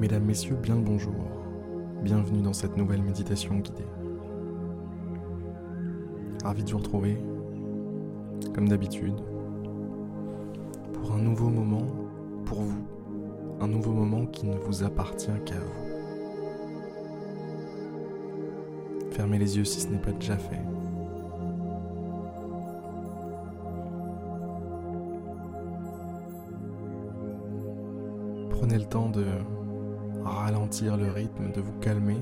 Mesdames, Messieurs, bien le bonjour. Bienvenue dans cette nouvelle méditation guidée. Ravi de vous retrouver, comme d'habitude, pour un nouveau moment pour vous, un nouveau moment qui ne vous appartient qu'à vous. Fermez les yeux si ce n'est pas déjà fait. Prenez le temps de ralentir le rythme, de vous calmer.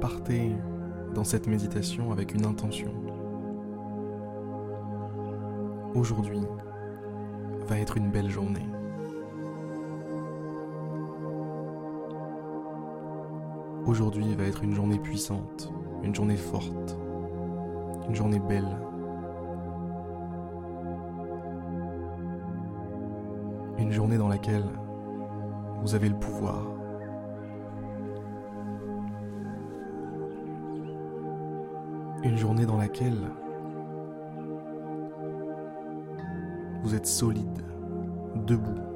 Partez dans cette méditation avec une intention. Aujourd'hui va être une belle journée. Aujourd'hui va être une journée puissante, une journée forte, une journée belle. Une journée dans laquelle vous avez le pouvoir. Une journée dans laquelle vous êtes solide, debout.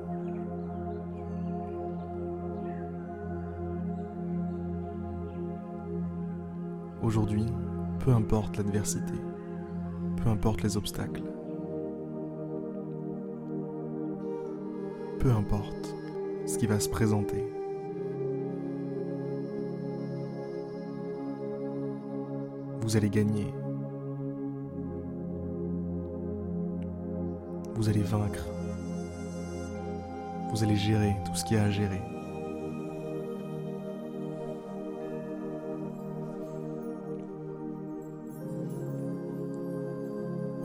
Aujourd'hui, peu importe l'adversité, peu importe les obstacles, peu importe ce qui va se présenter, vous allez gagner. Vous allez vaincre. Vous allez gérer tout ce qu'il y a à gérer.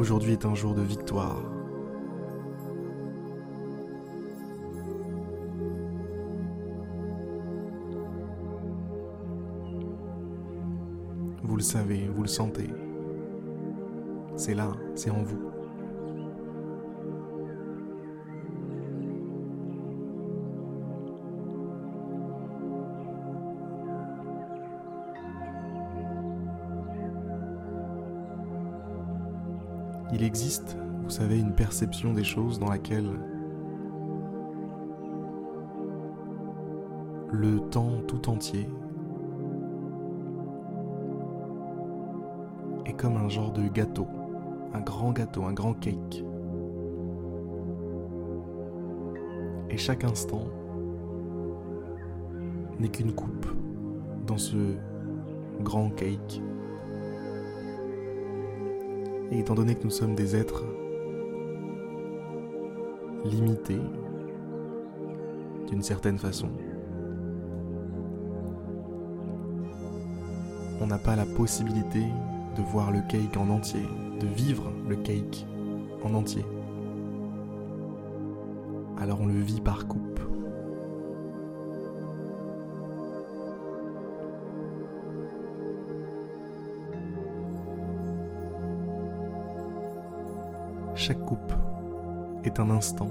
Aujourd'hui est un jour de victoire. Vous le savez, vous le sentez. C'est là, c'est en vous. Il existe, vous savez, une perception des choses dans laquelle le temps tout entier est comme un genre de gâteau, un grand gâteau, un grand cake. Et chaque instant n'est qu'une coupe dans ce grand cake. Et étant donné que nous sommes des êtres limités, d'une certaine façon, on n'a pas la possibilité de voir le cake en entier, de vivre le cake en entier. Alors on le vit par coupe. Chaque coupe est un instant.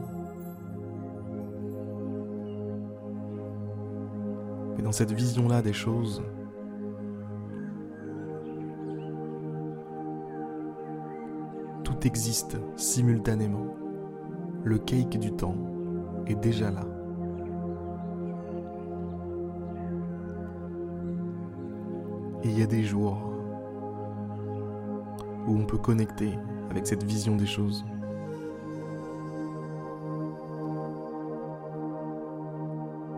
Mais dans cette vision-là des choses, tout existe simultanément. Le cake du temps est déjà là. Et il y a des jours où on peut connecter avec cette vision des choses.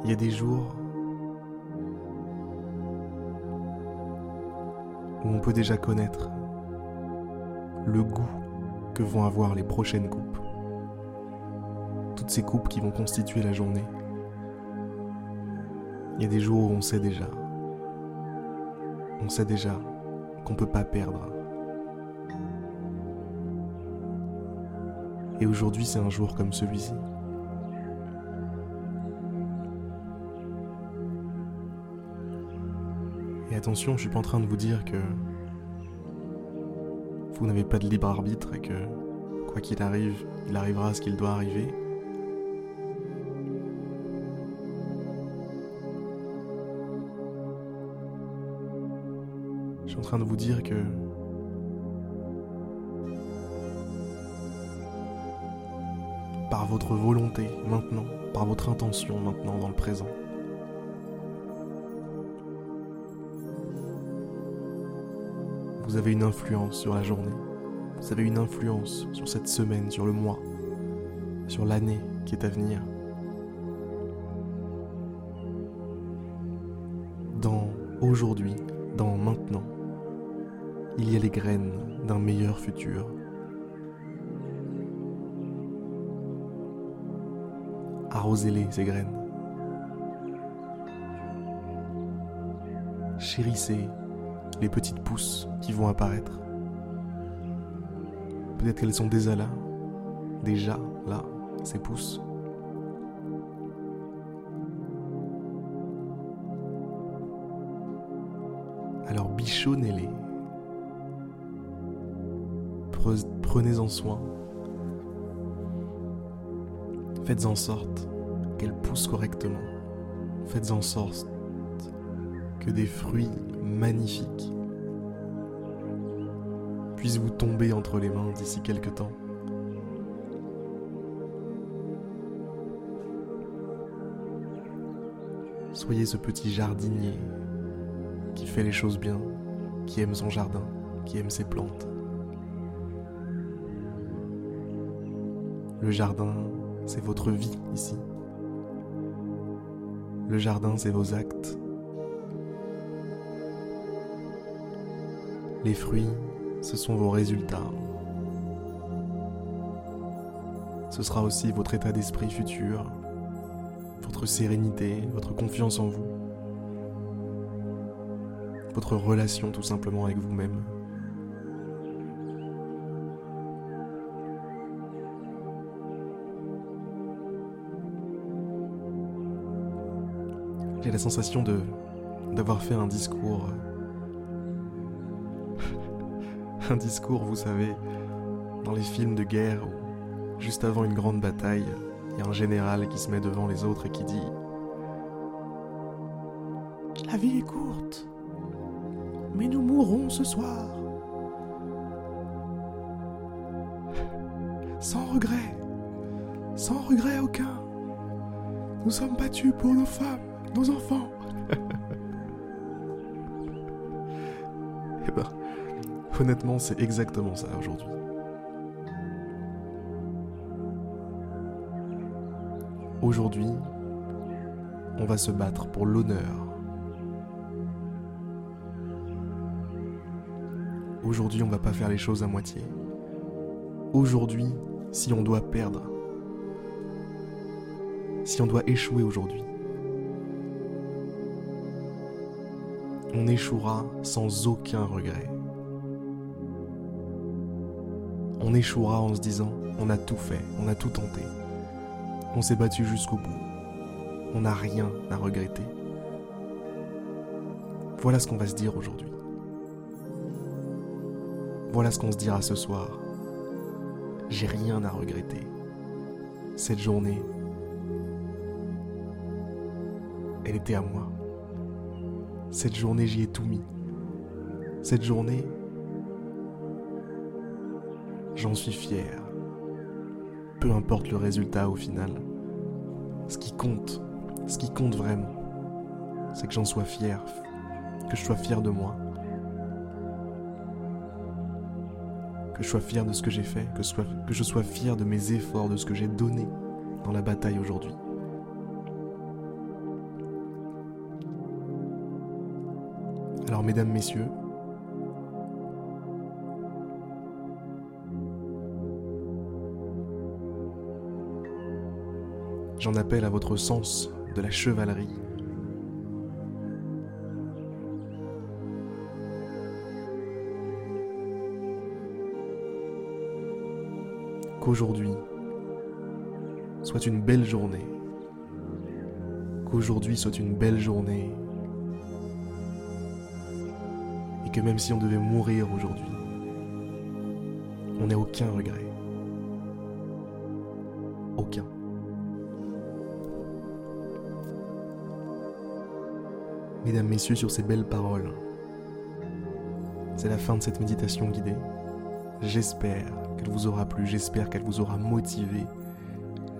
Il y a des jours où on peut déjà connaître le goût que vont avoir les prochaines coupes. Toutes ces coupes qui vont constituer la journée. Il y a des jours où on sait déjà. On sait déjà qu'on ne peut pas perdre. Et aujourd'hui, c'est un jour comme celui-ci. Et attention, je suis pas en train de vous dire que vous n'avez pas de libre arbitre et que, quoi qu'il arrive, il arrivera ce qu'il doit arriver. Je suis en train de vous dire que par votre volonté maintenant, par votre intention maintenant dans le présent, vous avez une influence sur la journée, vous avez une influence sur cette semaine, sur le mois, sur l'année qui est à venir. Dans aujourd'hui, dans maintenant, il y a les graines d'un meilleur futur. Arrosez-les, ces graines. Chérissez les petites pousses qui vont apparaître. Peut-être qu'elles sont déjà là, déjà là, ces pousses. Alors bichonnez-les. Prenez-en soin. Faites en sorte qu'elles poussent correctement. Faites en sorte que des fruits magnifiques puissent vous tomber entre les mains d'ici quelques temps. Soyez ce petit jardinier qui fait les choses bien, qui aime son jardin, qui aime ses plantes. Le jardin, c'est votre vie ici. Le jardin, c'est vos actes. Les fruits, ce sont vos résultats. Ce sera aussi votre état d'esprit futur, votre sérénité, votre confiance en vous, votre relation tout simplement avec vous-même. J'ai la sensation de d'avoir fait un discours un discours, vous savez, dans les films de guerre où juste avant une grande bataille, il y a un général qui se met devant les autres et qui dit La vie est courte, mais nous mourrons ce soir. Sans regret, sans regret aucun. Nous sommes battus pour nos femmes, nos enfants. Eh ben, honnêtement, c'est exactement ça aujourd'hui. Aujourd'hui, on va se battre pour l'honneur. Aujourd'hui, on va pas faire les choses à moitié. Aujourd'hui, si on doit perdre, si on doit échouer aujourd'hui, on échouera sans aucun regret. On échouera en se disant on a tout fait, on a tout tenté. On s'est battu jusqu'au bout. On n'a rien à regretter. Voilà ce qu'on va se dire aujourd'hui. Voilà ce qu'on se dira ce soir. J'ai rien à regretter. Cette journée, elle était à moi. Cette journée, j'y ai tout mis. Cette journée, j'en suis fier peu importe le résultat au final. Ce qui compte, ce qui compte vraiment, c'est que j'en sois fier, que je sois fier de moi, que je sois fier de ce que j'ai fait, que, que je sois fier de mes efforts, de ce que j'ai donné dans la bataille aujourd'hui. Mesdames, messieurs, j'en appelle à votre sens de la chevalerie. Qu'aujourd'hui soit une belle journée. Qu'aujourd'hui soit une belle journée. Que même si on devait mourir aujourd'hui, on n'ait aucun regret. Aucun. Mesdames, Messieurs, sur ces belles paroles, c'est la fin de cette méditation guidée. J'espère qu'elle vous aura plu, j'espère qu'elle vous aura motivé,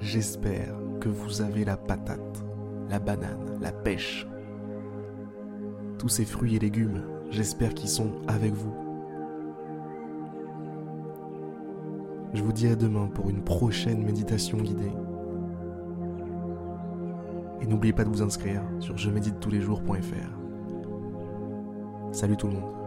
j'espère que vous avez la patate, la banane, la pêche, tous ces fruits et légumes, j'espère qu'ils sont avec vous. Je vous dis à demain pour une prochaine méditation guidée. Et n'oubliez pas de vous inscrire sur je médite tous les jours.fr. Salut tout le monde.